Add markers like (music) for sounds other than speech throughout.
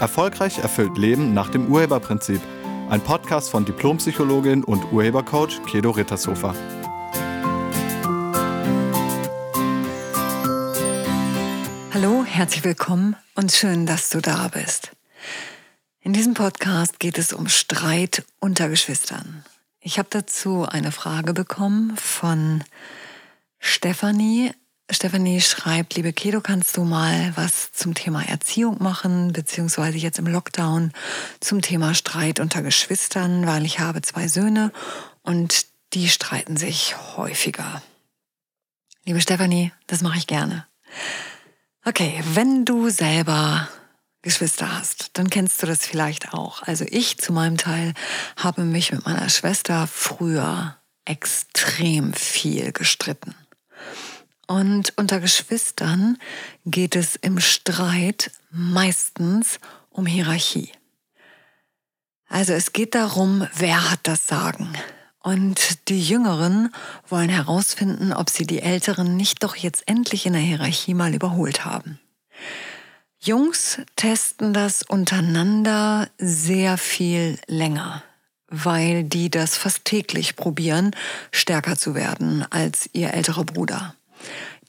Erfolgreich erfüllt Leben nach dem Urheberprinzip. Ein Podcast von Diplompsychologin und Urhebercoach Kedo Rittershofer. Hallo, herzlich willkommen und schön, dass du da bist. In diesem Podcast geht es um Streit unter Geschwistern. Ich habe dazu eine Frage bekommen von Stefanie. Stefanie schreibt, liebe Kedo, kannst du mal was zum Thema Erziehung machen, beziehungsweise jetzt im Lockdown zum Thema Streit unter Geschwistern, weil ich habe zwei Söhne und die streiten sich häufiger. Liebe Stefanie, das mache ich gerne. Okay, wenn du selber Geschwister hast, dann kennst du das vielleicht auch. Also ich zu meinem Teil habe mich mit meiner Schwester früher extrem viel gestritten. Und unter Geschwistern geht es im Streit meistens um Hierarchie. Also es geht darum, wer hat das Sagen. Und die Jüngeren wollen herausfinden, ob sie die Älteren nicht doch jetzt endlich in der Hierarchie mal überholt haben. Jungs testen das untereinander sehr viel länger, weil die das fast täglich probieren, stärker zu werden als ihr älterer Bruder.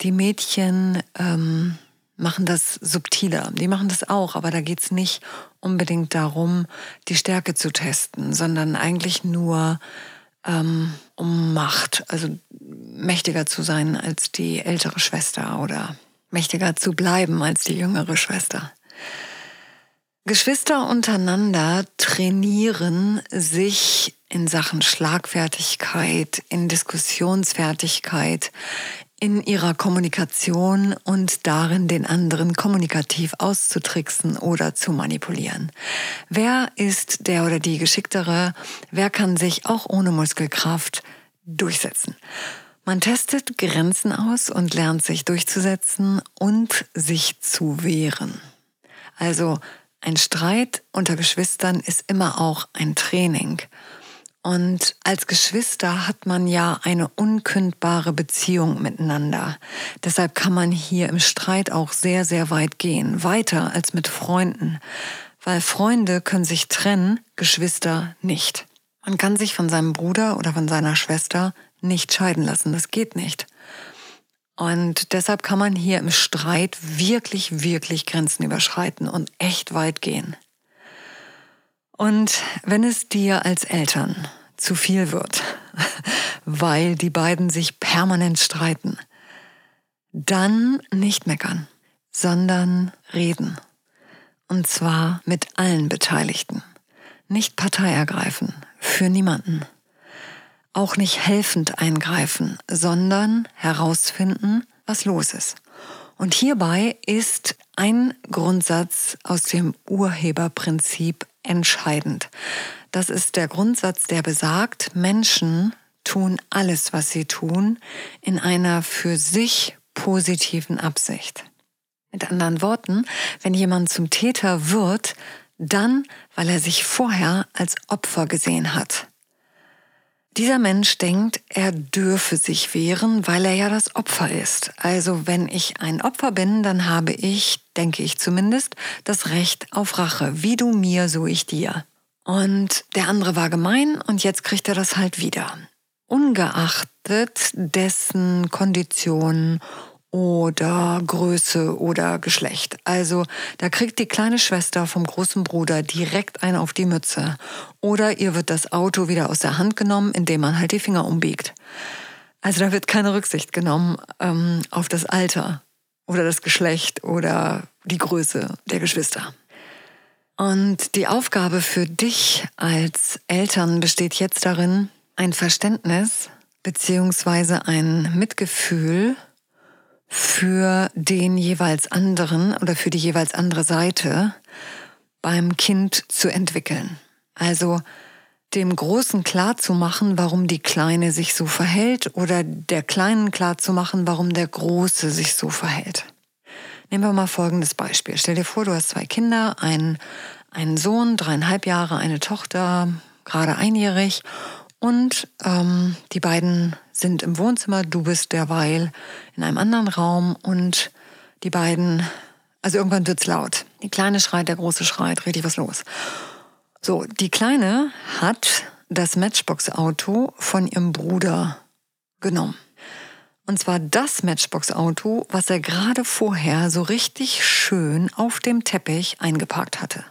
Die Mädchen ähm, machen das subtiler. Die machen das auch, aber da geht's nicht unbedingt darum, die Stärke zu testen, sondern eigentlich nur ähm, um Macht, also mächtiger zu sein als die ältere Schwester oder mächtiger zu bleiben als die jüngere Schwester. Geschwister untereinander trainieren sich in Sachen Schlagfertigkeit, in Diskussionsfertigkeit, in ihrer Kommunikation und darin, den anderen kommunikativ auszutricksen oder zu manipulieren. Wer ist der oder die Geschicktere? Wer kann sich auch ohne Muskelkraft durchsetzen? Man testet Grenzen aus und lernt sich durchzusetzen und sich zu wehren. Also ein Streit unter Geschwistern ist immer auch ein Training. Und als Geschwister hat man ja eine unkündbare Beziehung miteinander. Deshalb kann man hier im Streit auch sehr, sehr weit gehen. Weiter als mit Freunden. Weil Freunde können sich trennen, Geschwister nicht. Man kann sich von seinem Bruder oder von seiner Schwester nicht scheiden lassen. Das geht nicht. Und deshalb kann man hier im Streit wirklich, wirklich Grenzen überschreiten und echt weit gehen. Und wenn es dir als Eltern zu viel wird, (laughs) weil die beiden sich permanent streiten, dann nicht meckern, sondern reden. Und zwar mit allen Beteiligten. Nicht Partei ergreifen, für niemanden. Auch nicht helfend eingreifen, sondern herausfinden, was los ist. Und hierbei ist ein Grundsatz aus dem Urheberprinzip entscheidend. Das ist der Grundsatz, der besagt, Menschen tun alles, was sie tun, in einer für sich positiven Absicht. Mit anderen Worten, wenn jemand zum Täter wird, dann, weil er sich vorher als Opfer gesehen hat. Dieser Mensch denkt, er dürfe sich wehren, weil er ja das Opfer ist. Also wenn ich ein Opfer bin, dann habe ich, denke ich zumindest, das Recht auf Rache. Wie du mir, so ich dir. Und der andere war gemein und jetzt kriegt er das halt wieder. Ungeachtet dessen Konditionen oder Größe oder Geschlecht. Also da kriegt die kleine Schwester vom großen Bruder direkt eine auf die Mütze. Oder ihr wird das Auto wieder aus der Hand genommen, indem man halt die Finger umbiegt. Also da wird keine Rücksicht genommen ähm, auf das Alter oder das Geschlecht oder die Größe der Geschwister. Und die Aufgabe für dich als Eltern besteht jetzt darin, ein Verständnis beziehungsweise ein Mitgefühl für den jeweils anderen oder für die jeweils andere Seite beim Kind zu entwickeln. Also dem Großen klar zu machen, warum die Kleine sich so verhält oder der Kleinen klar zu machen, warum der Große sich so verhält. Nehmen wir mal folgendes Beispiel. Stell dir vor, du hast zwei Kinder, einen, einen Sohn, dreieinhalb Jahre, eine Tochter, gerade einjährig und ähm, die beiden sind im Wohnzimmer, du bist derweil in einem anderen Raum und die beiden Also irgendwann wird's laut. Die Kleine schreit, der Große schreit, richtig was los. So, die Kleine hat das Matchbox-Auto von ihrem Bruder genommen. Und zwar das Matchbox-Auto, was er gerade vorher so richtig schön auf dem Teppich eingeparkt hatte.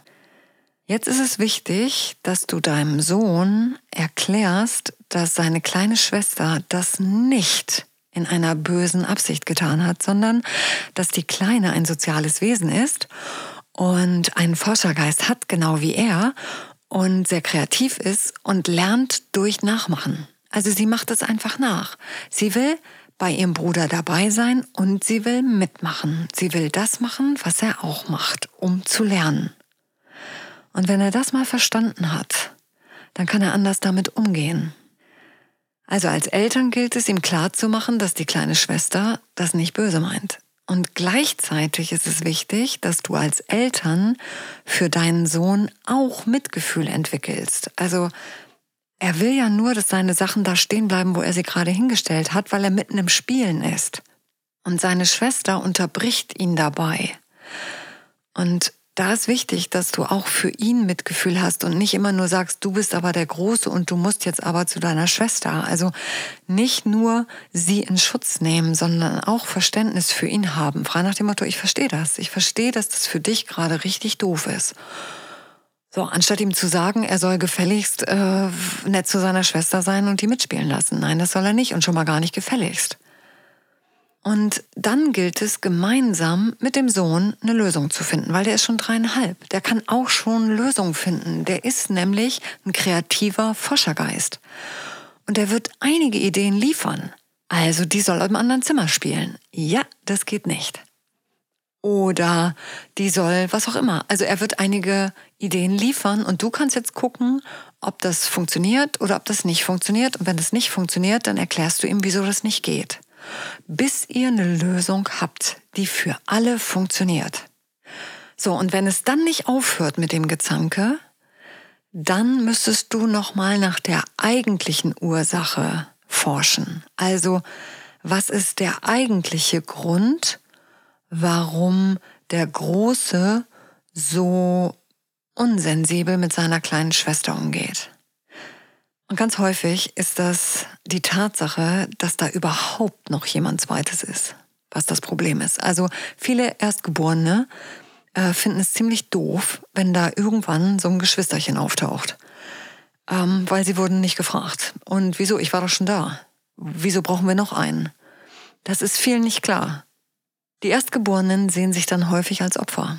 Jetzt ist es wichtig, dass du deinem Sohn erklärst, dass seine kleine Schwester das nicht in einer bösen Absicht getan hat, sondern dass die Kleine ein soziales Wesen ist und einen Forschergeist hat, genau wie er, und sehr kreativ ist und lernt durch Nachmachen. Also sie macht es einfach nach. Sie will bei ihrem Bruder dabei sein und sie will mitmachen. Sie will das machen, was er auch macht, um zu lernen. Und wenn er das mal verstanden hat, dann kann er anders damit umgehen. Also als Eltern gilt es ihm klarzumachen, dass die kleine Schwester das nicht böse meint. Und gleichzeitig ist es wichtig, dass du als Eltern für deinen Sohn auch Mitgefühl entwickelst. Also er will ja nur, dass seine Sachen da stehen bleiben, wo er sie gerade hingestellt hat, weil er mitten im Spielen ist. Und seine Schwester unterbricht ihn dabei. Und da ist wichtig, dass du auch für ihn Mitgefühl hast und nicht immer nur sagst, du bist aber der Große und du musst jetzt aber zu deiner Schwester. Also nicht nur sie in Schutz nehmen, sondern auch Verständnis für ihn haben. Frei nach dem Motto, ich verstehe das. Ich verstehe, dass das für dich gerade richtig doof ist. So, anstatt ihm zu sagen, er soll gefälligst äh, nett zu seiner Schwester sein und die mitspielen lassen. Nein, das soll er nicht und schon mal gar nicht gefälligst. Und dann gilt es gemeinsam mit dem Sohn eine Lösung zu finden, weil der ist schon dreieinhalb. Der kann auch schon Lösungen finden. Der ist nämlich ein kreativer Forschergeist. Und er wird einige Ideen liefern. Also die soll im anderen Zimmer spielen. Ja, das geht nicht. Oder die soll was auch immer. Also er wird einige Ideen liefern und du kannst jetzt gucken, ob das funktioniert oder ob das nicht funktioniert. Und wenn das nicht funktioniert, dann erklärst du ihm, wieso das nicht geht bis ihr eine Lösung habt, die für alle funktioniert. So, und wenn es dann nicht aufhört mit dem Gezanke, dann müsstest du nochmal nach der eigentlichen Ursache forschen. Also, was ist der eigentliche Grund, warum der Große so unsensibel mit seiner kleinen Schwester umgeht? Und ganz häufig ist das die Tatsache, dass da überhaupt noch jemand Zweites ist, was das Problem ist. Also viele Erstgeborene äh, finden es ziemlich doof, wenn da irgendwann so ein Geschwisterchen auftaucht. Ähm, weil sie wurden nicht gefragt. Und wieso? Ich war doch schon da. Wieso brauchen wir noch einen? Das ist vielen nicht klar. Die Erstgeborenen sehen sich dann häufig als Opfer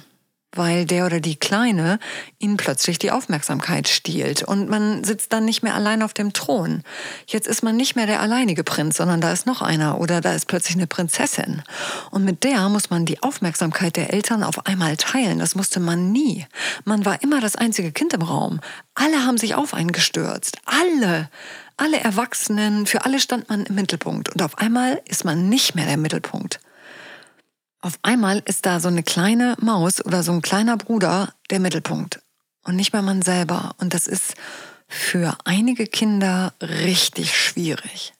weil der oder die Kleine ihnen plötzlich die Aufmerksamkeit stiehlt und man sitzt dann nicht mehr allein auf dem Thron. Jetzt ist man nicht mehr der alleinige Prinz, sondern da ist noch einer oder da ist plötzlich eine Prinzessin. Und mit der muss man die Aufmerksamkeit der Eltern auf einmal teilen. Das musste man nie. Man war immer das einzige Kind im Raum. Alle haben sich auf einen gestürzt. Alle. Alle Erwachsenen, für alle stand man im Mittelpunkt. Und auf einmal ist man nicht mehr der Mittelpunkt. Auf einmal ist da so eine kleine Maus oder so ein kleiner Bruder der Mittelpunkt und nicht mehr man selber. Und das ist für einige Kinder richtig schwierig.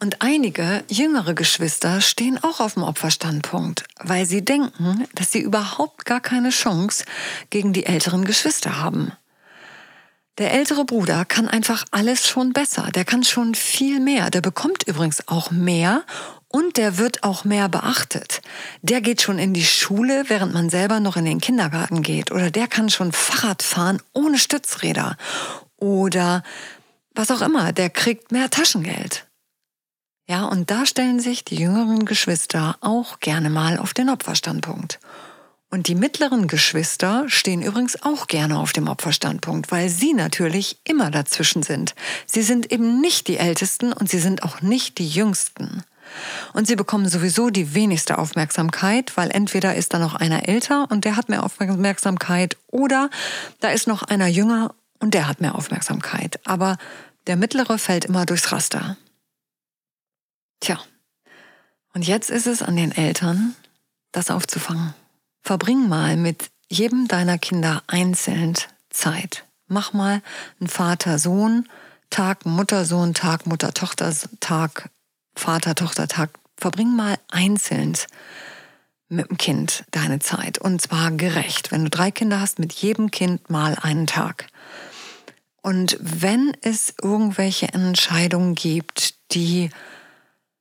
Und einige jüngere Geschwister stehen auch auf dem Opferstandpunkt, weil sie denken, dass sie überhaupt gar keine Chance gegen die älteren Geschwister haben. Der ältere Bruder kann einfach alles schon besser, der kann schon viel mehr, der bekommt übrigens auch mehr und der wird auch mehr beachtet. Der geht schon in die Schule, während man selber noch in den Kindergarten geht. Oder der kann schon Fahrrad fahren ohne Stützräder. Oder was auch immer, der kriegt mehr Taschengeld. Ja, und da stellen sich die jüngeren Geschwister auch gerne mal auf den Opferstandpunkt. Und die mittleren Geschwister stehen übrigens auch gerne auf dem Opferstandpunkt, weil sie natürlich immer dazwischen sind. Sie sind eben nicht die Ältesten und sie sind auch nicht die Jüngsten. Und sie bekommen sowieso die wenigste Aufmerksamkeit, weil entweder ist da noch einer älter und der hat mehr Aufmerksamkeit oder da ist noch einer jünger und der hat mehr Aufmerksamkeit. Aber der mittlere fällt immer durchs Raster. Tja, und jetzt ist es an den Eltern, das aufzufangen. Verbring mal mit jedem deiner Kinder einzeln Zeit. Mach mal einen Vater-Sohn-Tag, Mutter-Sohn-Tag, Mutter-Tochter-Tag, Vater-Tochter-Tag. Verbring mal einzeln mit dem Kind deine Zeit. Und zwar gerecht. Wenn du drei Kinder hast, mit jedem Kind mal einen Tag. Und wenn es irgendwelche Entscheidungen gibt, die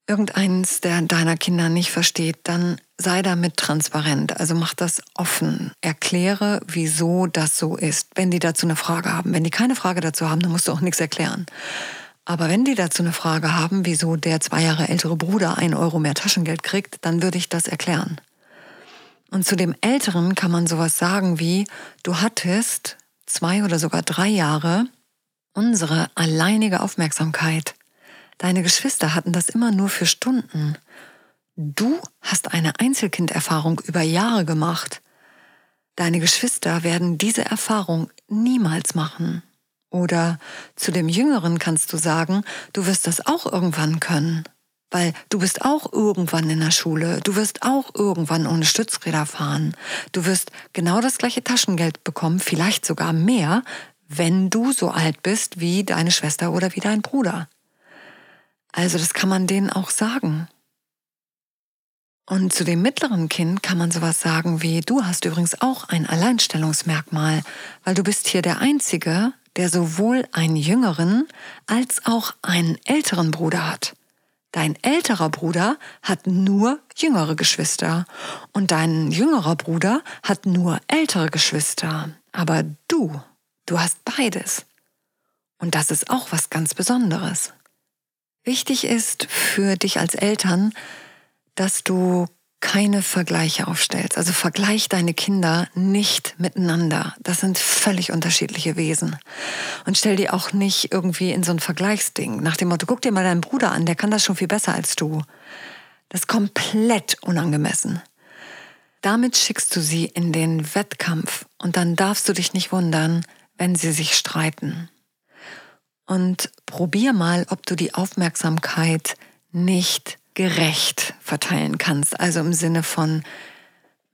irgendeins der deiner Kinder nicht versteht, dann sei damit transparent. Also mach das offen. Erkläre, wieso das so ist. Wenn die dazu eine Frage haben. Wenn die keine Frage dazu haben, dann musst du auch nichts erklären. Aber wenn die dazu eine Frage haben, wieso der zwei Jahre ältere Bruder ein Euro mehr Taschengeld kriegt, dann würde ich das erklären. Und zu dem Älteren kann man sowas sagen wie, du hattest zwei oder sogar drei Jahre unsere alleinige Aufmerksamkeit. Deine Geschwister hatten das immer nur für Stunden. Du hast eine Einzelkinderfahrung über Jahre gemacht. Deine Geschwister werden diese Erfahrung niemals machen. Oder zu dem Jüngeren kannst du sagen, du wirst das auch irgendwann können. Weil du bist auch irgendwann in der Schule, du wirst auch irgendwann ohne Stützräder fahren. Du wirst genau das gleiche Taschengeld bekommen, vielleicht sogar mehr, wenn du so alt bist wie deine Schwester oder wie dein Bruder. Also das kann man denen auch sagen. Und zu dem mittleren Kind kann man sowas sagen wie, du hast übrigens auch ein Alleinstellungsmerkmal, weil du bist hier der Einzige, der sowohl einen jüngeren als auch einen älteren Bruder hat. Dein älterer Bruder hat nur jüngere Geschwister und dein jüngerer Bruder hat nur ältere Geschwister. Aber du, du hast beides. Und das ist auch was ganz Besonderes. Wichtig ist für dich als Eltern, dass du keine Vergleiche aufstellst. Also vergleich deine Kinder nicht miteinander. Das sind völlig unterschiedliche Wesen. Und stell die auch nicht irgendwie in so ein Vergleichsding. Nach dem Motto, guck dir mal deinen Bruder an, der kann das schon viel besser als du. Das ist komplett unangemessen. Damit schickst du sie in den Wettkampf und dann darfst du dich nicht wundern, wenn sie sich streiten. Und probier mal, ob du die Aufmerksamkeit nicht gerecht verteilen kannst. Also im Sinne von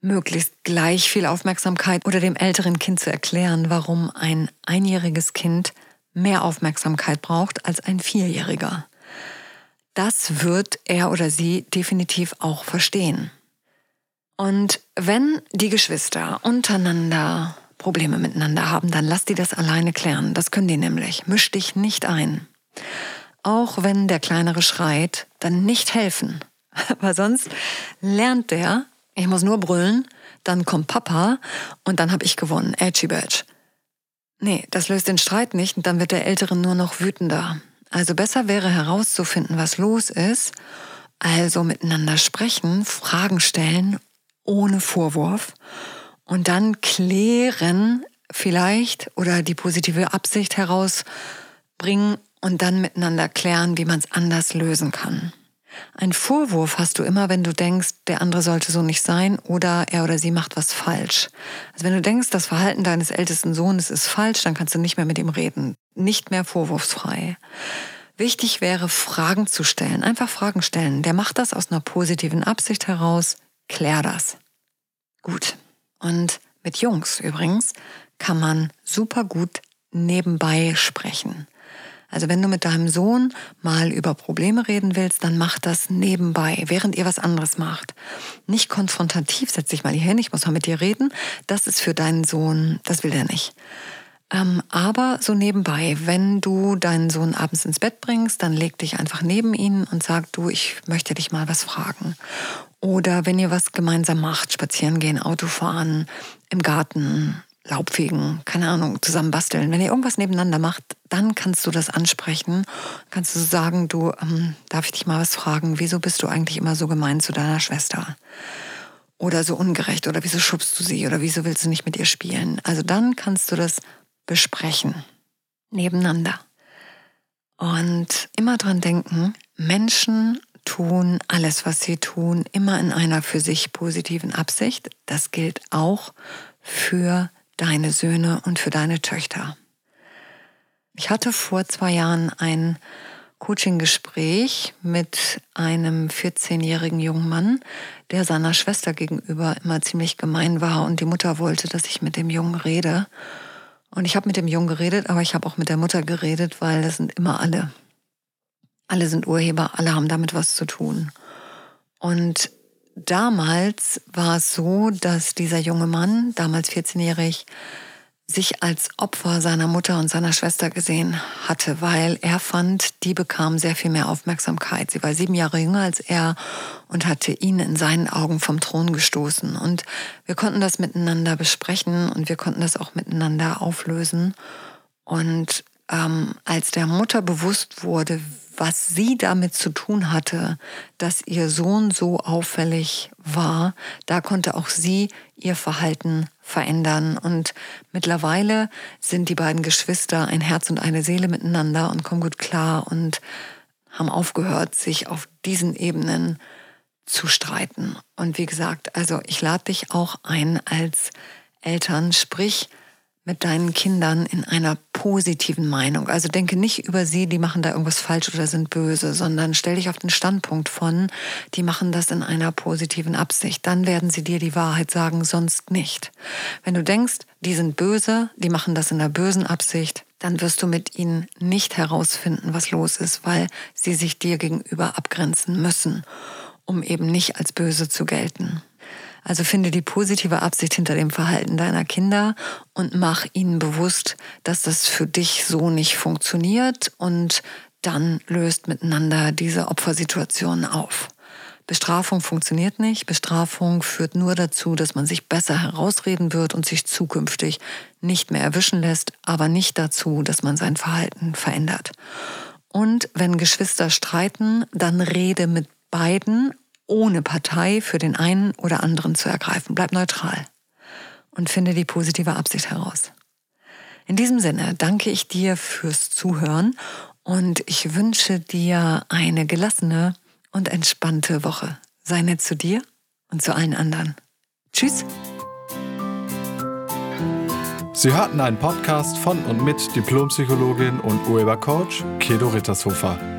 möglichst gleich viel Aufmerksamkeit oder dem älteren Kind zu erklären, warum ein einjähriges Kind mehr Aufmerksamkeit braucht als ein Vierjähriger. Das wird er oder sie definitiv auch verstehen. Und wenn die Geschwister untereinander Probleme miteinander haben, dann lass die das alleine klären. Das können die nämlich. Misch dich nicht ein auch wenn der Kleinere schreit, dann nicht helfen. (laughs) Weil sonst lernt der, ich muss nur brüllen, dann kommt Papa und dann habe ich gewonnen. Edgy Badge. Nee, das löst den Streit nicht und dann wird der Ältere nur noch wütender. Also besser wäre herauszufinden, was los ist, also miteinander sprechen, Fragen stellen, ohne Vorwurf und dann klären vielleicht oder die positive Absicht herausbringen, und dann miteinander klären, wie man es anders lösen kann. Ein Vorwurf hast du immer, wenn du denkst, der andere sollte so nicht sein oder er oder sie macht was falsch. Also wenn du denkst, das Verhalten deines ältesten Sohnes ist falsch, dann kannst du nicht mehr mit ihm reden. Nicht mehr vorwurfsfrei. Wichtig wäre, Fragen zu stellen. Einfach Fragen stellen. Der macht das aus einer positiven Absicht heraus. Klär das. Gut. Und mit Jungs übrigens kann man super gut nebenbei sprechen. Also wenn du mit deinem Sohn mal über Probleme reden willst, dann mach das nebenbei, während ihr was anderes macht. Nicht konfrontativ, setz dich mal hier hin, ich muss mal mit dir reden. Das ist für deinen Sohn, das will er nicht. Ähm, aber so nebenbei, wenn du deinen Sohn abends ins Bett bringst, dann leg dich einfach neben ihn und sag du, ich möchte dich mal was fragen. Oder wenn ihr was gemeinsam macht, spazieren gehen, Auto fahren, im Garten, Laubfegen, keine Ahnung, zusammen basteln. Wenn ihr irgendwas nebeneinander macht, dann kannst du das ansprechen. Kannst du sagen, du, ähm, darf ich dich mal was fragen? Wieso bist du eigentlich immer so gemein zu deiner Schwester? Oder so ungerecht? Oder wieso schubst du sie? Oder wieso willst du nicht mit ihr spielen? Also dann kannst du das besprechen. Nebeneinander. Und immer dran denken, Menschen tun alles, was sie tun, immer in einer für sich positiven Absicht. Das gilt auch für deine Söhne und für deine Töchter. Ich hatte vor zwei Jahren ein Coaching-Gespräch mit einem 14-jährigen jungen Mann, der seiner Schwester gegenüber immer ziemlich gemein war und die Mutter wollte, dass ich mit dem Jungen rede. Und ich habe mit dem Jungen geredet, aber ich habe auch mit der Mutter geredet, weil das sind immer alle. Alle sind Urheber, alle haben damit was zu tun. Und damals war es so, dass dieser junge Mann, damals 14-jährig, sich als Opfer seiner Mutter und seiner Schwester gesehen hatte, weil er fand, die bekam sehr viel mehr Aufmerksamkeit. Sie war sieben Jahre jünger als er und hatte ihn in seinen Augen vom Thron gestoßen. Und wir konnten das miteinander besprechen und wir konnten das auch miteinander auflösen. Und ähm, als der Mutter bewusst wurde, was sie damit zu tun hatte, dass ihr Sohn so auffällig war, da konnte auch sie ihr Verhalten verändern. Und mittlerweile sind die beiden Geschwister ein Herz und eine Seele miteinander und kommen gut klar und haben aufgehört, sich auf diesen Ebenen zu streiten. Und wie gesagt, also ich lade dich auch ein als Eltern, sprich mit deinen Kindern in einer positiven Meinung. Also denke nicht über sie, die machen da irgendwas falsch oder sind böse, sondern stell dich auf den Standpunkt von, die machen das in einer positiven Absicht. Dann werden sie dir die Wahrheit sagen, sonst nicht. Wenn du denkst, die sind böse, die machen das in einer bösen Absicht, dann wirst du mit ihnen nicht herausfinden, was los ist, weil sie sich dir gegenüber abgrenzen müssen, um eben nicht als böse zu gelten. Also finde die positive Absicht hinter dem Verhalten deiner Kinder und mach ihnen bewusst, dass das für dich so nicht funktioniert und dann löst miteinander diese Opfersituation auf. Bestrafung funktioniert nicht. Bestrafung führt nur dazu, dass man sich besser herausreden wird und sich zukünftig nicht mehr erwischen lässt, aber nicht dazu, dass man sein Verhalten verändert. Und wenn Geschwister streiten, dann rede mit beiden ohne Partei für den einen oder anderen zu ergreifen. Bleib neutral und finde die positive Absicht heraus. In diesem Sinne danke ich dir fürs Zuhören und ich wünsche dir eine gelassene und entspannte Woche. Sei nett zu dir und zu allen anderen. Tschüss. Sie hörten einen Podcast von und mit Diplompsychologin und Urhebercoach Kedo Rittershofer.